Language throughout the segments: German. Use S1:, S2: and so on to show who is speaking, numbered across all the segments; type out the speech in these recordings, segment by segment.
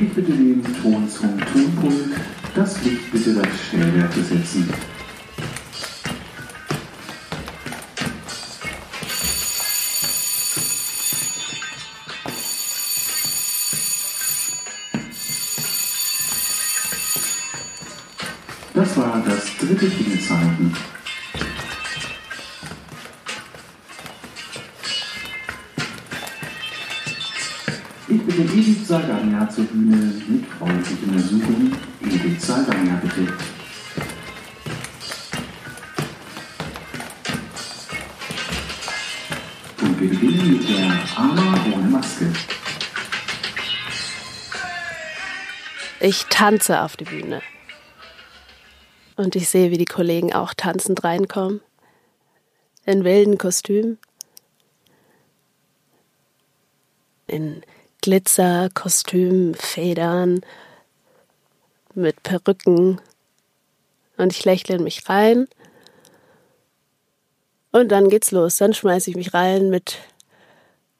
S1: Ich bitte den Ton zum Tonpult, das Licht bitte bei Stellwerke setzen. Das war das dritte Fingerzeiten. Ich bitte Edith Sagania zur Bühne mit freundlichen Ersuchen. Edith Sagania bitte. Und wir beginnen mit der Ama ohne Maske.
S2: Ich tanze auf die Bühne. Und ich sehe, wie die Kollegen auch tanzend reinkommen. In wilden Kostümen. In Glitzer, Kostümen, Federn, mit Perücken. Und ich lächle in mich rein. Und dann geht's los. Dann schmeiße ich mich rein mit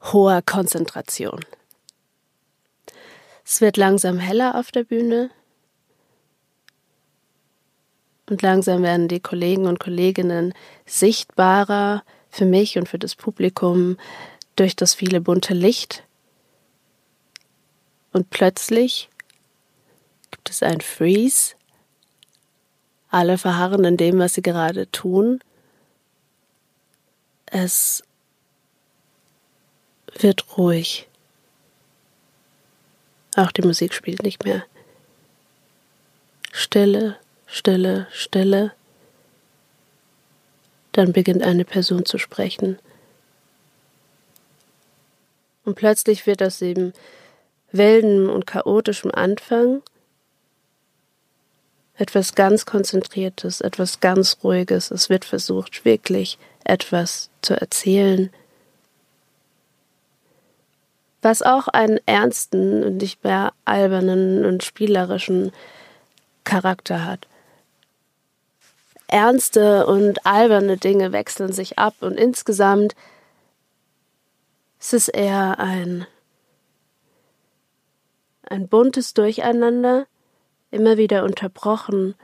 S2: hoher Konzentration. Es wird langsam heller auf der Bühne. Und langsam werden die Kollegen und Kolleginnen sichtbarer für mich und für das Publikum durch das viele bunte Licht. Und plötzlich gibt es ein Freeze. Alle verharren in dem, was sie gerade tun. Es wird ruhig. Auch die Musik spielt nicht mehr. Stille, Stille, Stille. Dann beginnt eine Person zu sprechen. Und plötzlich wird aus dem wilden und chaotischen Anfang. Etwas ganz Konzentriertes, etwas ganz Ruhiges. Es wird versucht, wirklich etwas zu erzählen, was auch einen ernsten und nicht mehr albernen und spielerischen Charakter hat. Ernste und alberne Dinge wechseln sich ab und insgesamt ist es eher ein, ein buntes Durcheinander, immer wieder unterbrochen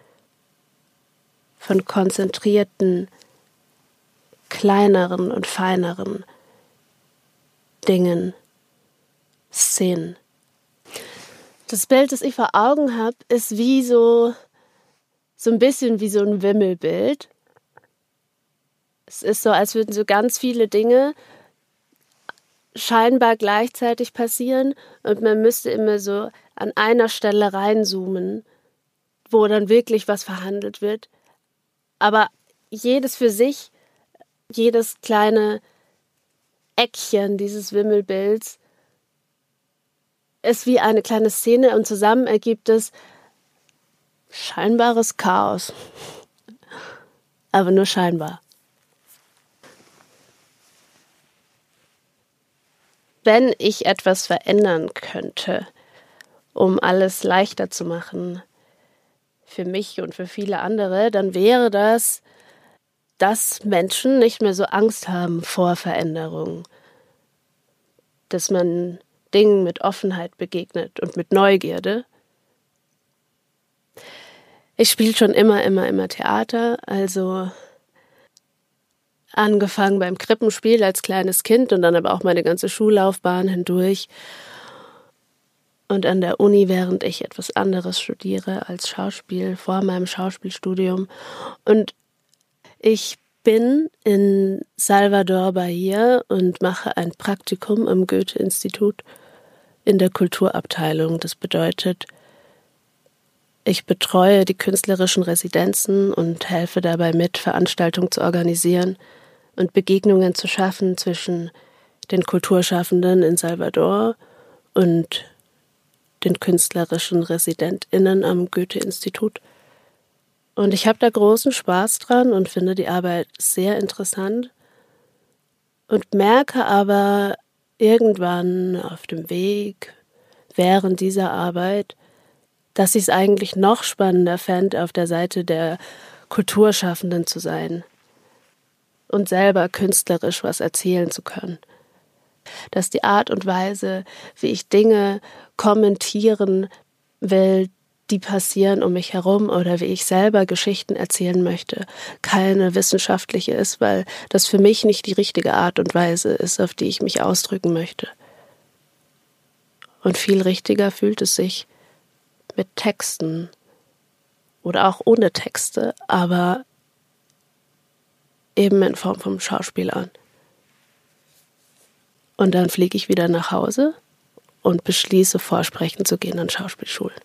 S2: von konzentrierten, kleineren und feineren Dingen, Szenen. Das Bild, das ich vor Augen habe, ist wie so so ein bisschen wie so ein Wimmelbild. Es ist so, als würden so ganz viele Dinge scheinbar gleichzeitig passieren und man müsste immer so an einer Stelle reinzoomen, wo dann wirklich was verhandelt wird. Aber jedes für sich, jedes kleine Eckchen dieses Wimmelbilds ist wie eine kleine Szene und zusammen ergibt es scheinbares Chaos. Aber nur scheinbar. Wenn ich etwas verändern könnte, um alles leichter zu machen, für mich und für viele andere, dann wäre das, dass Menschen nicht mehr so Angst haben vor Veränderungen. Dass man Dingen mit Offenheit begegnet und mit Neugierde ich spiele schon immer, immer, immer Theater. Also angefangen beim Krippenspiel als kleines Kind und dann aber auch meine ganze Schullaufbahn hindurch. Und an der Uni, während ich etwas anderes studiere als Schauspiel, vor meinem Schauspielstudium. Und ich bin in Salvador Bahia und mache ein Praktikum am Goethe-Institut in der Kulturabteilung. Das bedeutet, ich betreue die künstlerischen Residenzen und helfe dabei mit, Veranstaltungen zu organisieren und Begegnungen zu schaffen zwischen den Kulturschaffenden in Salvador und den künstlerischen Residentinnen am Goethe-Institut. Und ich habe da großen Spaß dran und finde die Arbeit sehr interessant und merke aber irgendwann auf dem Weg während dieser Arbeit, dass ich es eigentlich noch spannender fände, auf der Seite der Kulturschaffenden zu sein und selber künstlerisch was erzählen zu können. dass die Art und Weise, wie ich Dinge kommentieren will, die passieren um mich herum oder wie ich selber Geschichten erzählen möchte, keine wissenschaftliche ist, weil das für mich nicht die richtige Art und Weise ist, auf die ich mich ausdrücken möchte. Und viel richtiger fühlt es sich mit Texten oder auch ohne Texte, aber eben in Form vom Schauspiel an. Und dann fliege ich wieder nach Hause und beschließe, vorsprechen zu gehen an Schauspielschulen.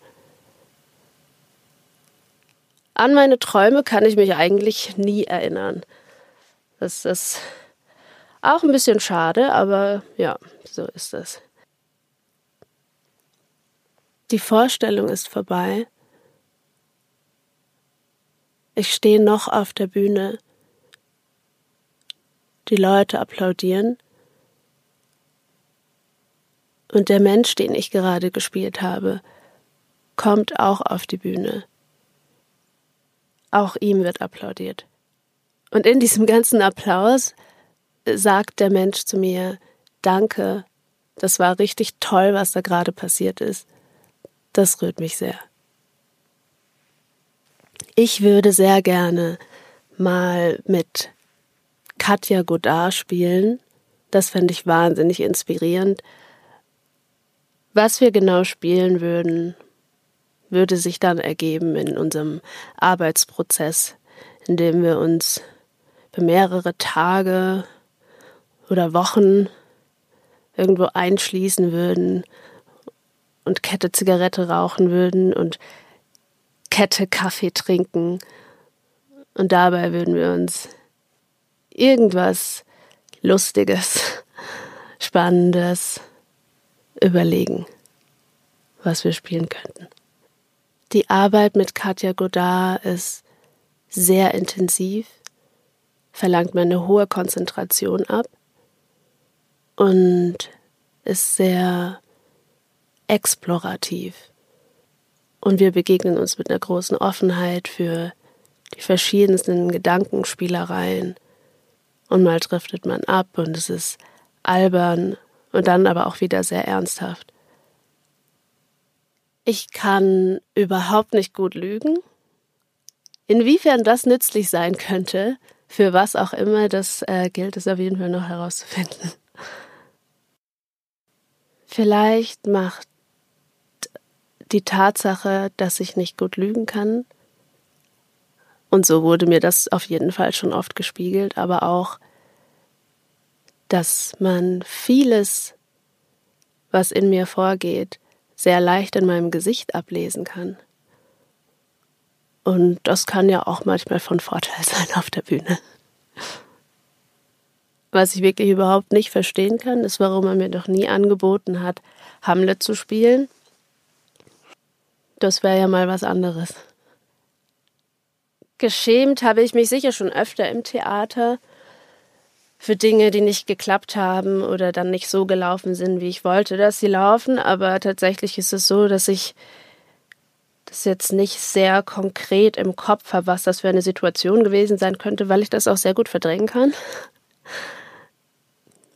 S2: An meine Träume kann ich mich eigentlich nie erinnern. Das ist auch ein bisschen schade, aber ja, so ist es. Die Vorstellung ist vorbei. Ich stehe noch auf der Bühne. Die Leute applaudieren. Und der Mensch, den ich gerade gespielt habe, kommt auch auf die Bühne. Auch ihm wird applaudiert. Und in diesem ganzen Applaus sagt der Mensch zu mir, danke, das war richtig toll, was da gerade passiert ist. Das rührt mich sehr. Ich würde sehr gerne mal mit Katja Godard spielen. Das fände ich wahnsinnig inspirierend. Was wir genau spielen würden, würde sich dann ergeben in unserem Arbeitsprozess, in dem wir uns für mehrere Tage oder Wochen irgendwo einschließen würden und Kette Zigarette rauchen würden und Kette Kaffee trinken. Und dabei würden wir uns irgendwas Lustiges, Spannendes überlegen, was wir spielen könnten. Die Arbeit mit Katja Godard ist sehr intensiv, verlangt mir eine hohe Konzentration ab und ist sehr explorativ. Und wir begegnen uns mit einer großen Offenheit für die verschiedensten Gedankenspielereien. Und mal driftet man ab und es ist albern und dann aber auch wieder sehr ernsthaft. Ich kann überhaupt nicht gut lügen. Inwiefern das nützlich sein könnte, für was auch immer, das äh, gilt es auf jeden Fall noch herauszufinden. Vielleicht macht die Tatsache, dass ich nicht gut lügen kann, und so wurde mir das auf jeden Fall schon oft gespiegelt, aber auch, dass man vieles, was in mir vorgeht, sehr leicht in meinem Gesicht ablesen kann. Und das kann ja auch manchmal von Vorteil sein auf der Bühne. Was ich wirklich überhaupt nicht verstehen kann, ist, warum er mir noch nie angeboten hat, Hamlet zu spielen. Das wäre ja mal was anderes. Geschämt habe ich mich sicher schon öfter im Theater für Dinge, die nicht geklappt haben oder dann nicht so gelaufen sind, wie ich wollte, dass sie laufen. Aber tatsächlich ist es so, dass ich das jetzt nicht sehr konkret im Kopf habe, was das für eine Situation gewesen sein könnte, weil ich das auch sehr gut verdrängen kann.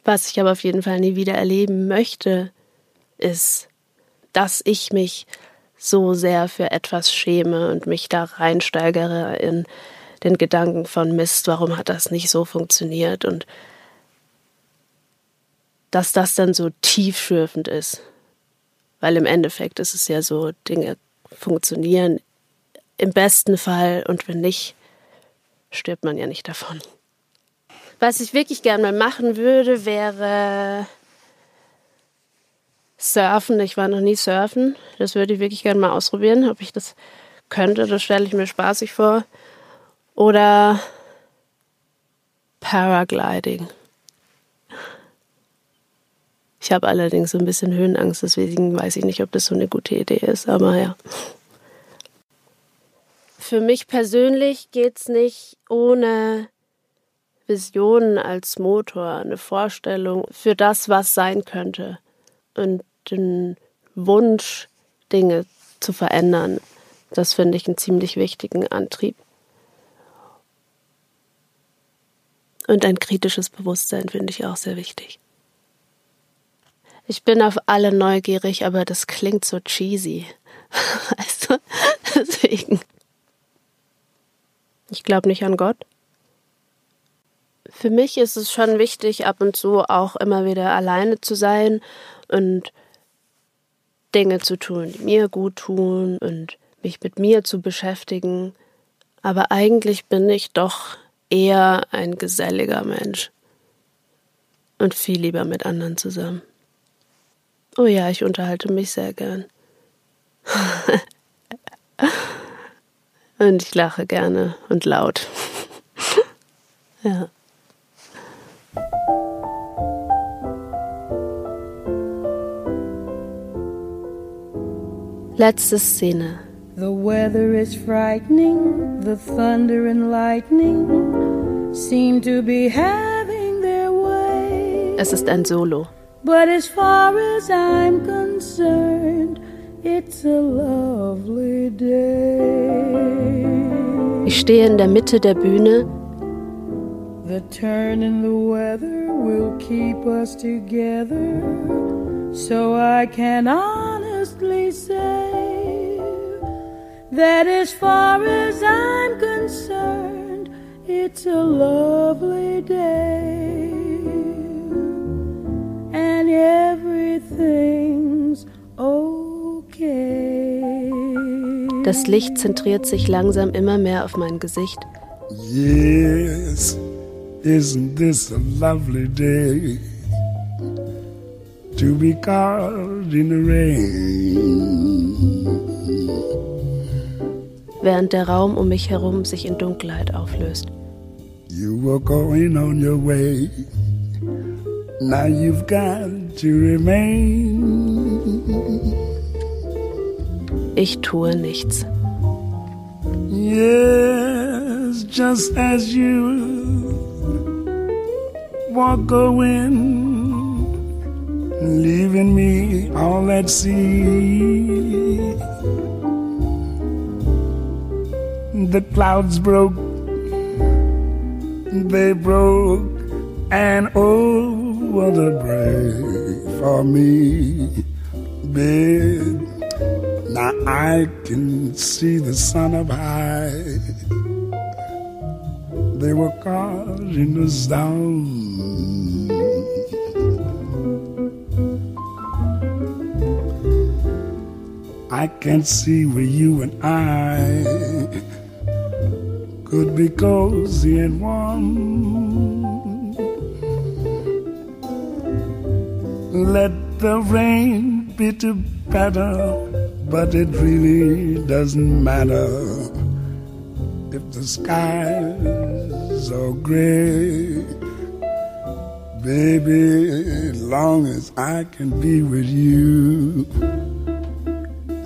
S2: Was ich aber auf jeden Fall nie wieder erleben möchte, ist, dass ich mich so sehr für etwas schäme und mich da reinsteigere in den Gedanken von Mist, warum hat das nicht so funktioniert und dass das dann so tiefschürfend ist. Weil im Endeffekt ist es ja so, Dinge funktionieren im besten Fall und wenn nicht, stirbt man ja nicht davon. Was ich wirklich gerne mal machen würde, wäre Surfen. Ich war noch nie surfen. Das würde ich wirklich gerne mal ausprobieren, ob ich das könnte. Das stelle ich mir spaßig vor. Oder Paragliding. Ich habe allerdings so ein bisschen Höhenangst, deswegen weiß ich nicht, ob das so eine gute Idee ist, aber ja. Für mich persönlich geht es nicht ohne Visionen als Motor, eine Vorstellung für das, was sein könnte und den Wunsch, Dinge zu verändern. Das finde ich einen ziemlich wichtigen Antrieb. Und ein kritisches Bewusstsein finde ich auch sehr wichtig. Ich bin auf alle neugierig, aber das klingt so cheesy. Weißt du? Deswegen. Ich glaube nicht an Gott. Für mich ist es schon wichtig, ab und zu auch immer wieder alleine zu sein und Dinge zu tun, die mir gut tun und mich mit mir zu beschäftigen. Aber eigentlich bin ich doch eher ein geselliger Mensch und viel lieber mit anderen zusammen. Oh ja, ich unterhalte mich sehr gern. und ich lache gerne und laut. ja. Letzte Szene.
S3: The weather is frightening, the thunder and lightning seem to be having their way.
S2: Es ist ein Solo.
S3: But as far as I'm concerned, it's a lovely day.
S2: Ich stehe in der Mitte der Bühne.
S3: The turn in the weather will keep us together, so I can honestly say that as far as I'm concerned, it's a lovely day. And everything's okay.
S2: Das Licht zentriert sich langsam immer mehr auf mein Gesicht.
S4: Yes, isn't this a lovely day to be caught in the rain?
S2: Während der Raum um mich herum sich in Dunkelheit auflöst.
S4: You were going on your way. Now you've got to remain.
S2: Ich tue nichts.
S4: Yes, just as you walk away, leaving me all at sea. The clouds broke, they broke, and oh, what a break for me, babe. Now I can see the sun up high. They were causing us down. I can't see where you and I could be cozy and warm. Let the rain bitter patter, but it really doesn't matter if the skies are gray. Baby, as long as I can be with you,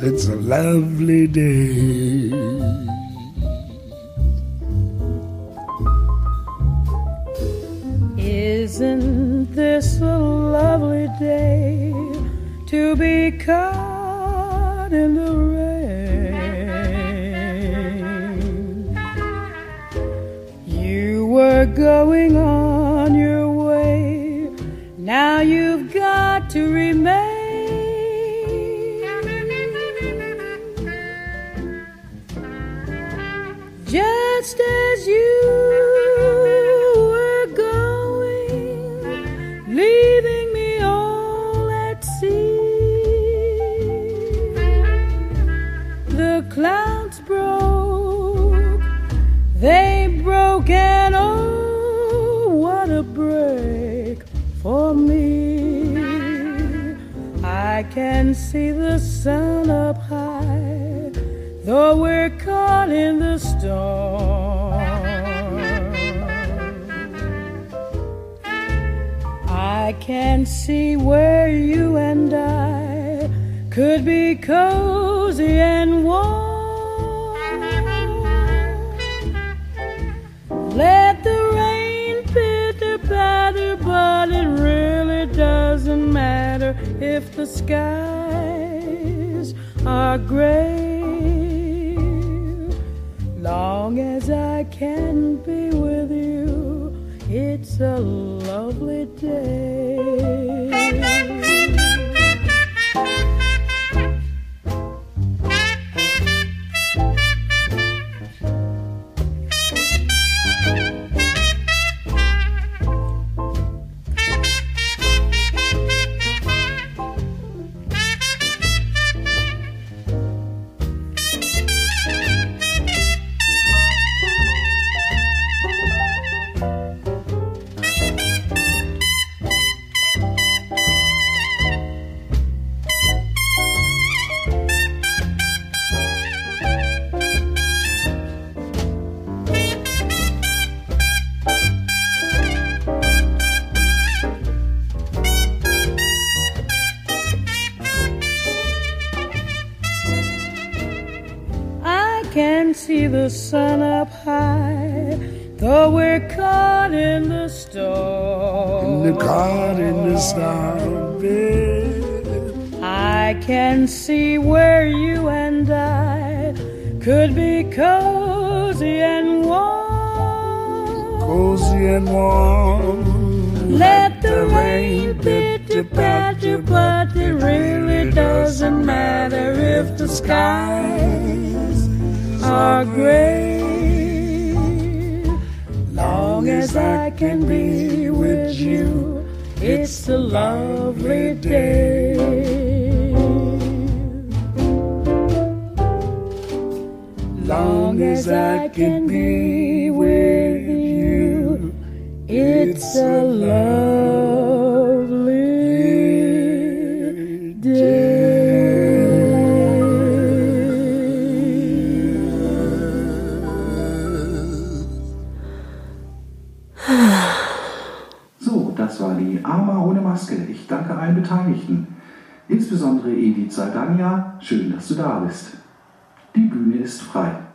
S4: it's a lovely day.
S3: Isn't this a lovely day to be caught in the rain? You were going on Just as you were going, leaving me all at sea. The clouds broke, they broke, and oh, what a break for me. I can see the sun up high, though we're caught in the storm. Can see where you and I could be cozy and warm. Let the rain pitter patter, but it really doesn't matter if the skies are gray. Long as I can be with you, it's a lovely day. The storm,
S4: babe.
S3: I can see where you and I could be cozy and warm.
S4: Cozy and warm.
S3: Let the rain pitter patter, but it really doesn't matter if the skies are gray. Long as I can be with you, it's a lovely day. Long as I can be with you, it's a lovely
S1: Salgania. Schön, dass du da bist. Die Bühne ist frei.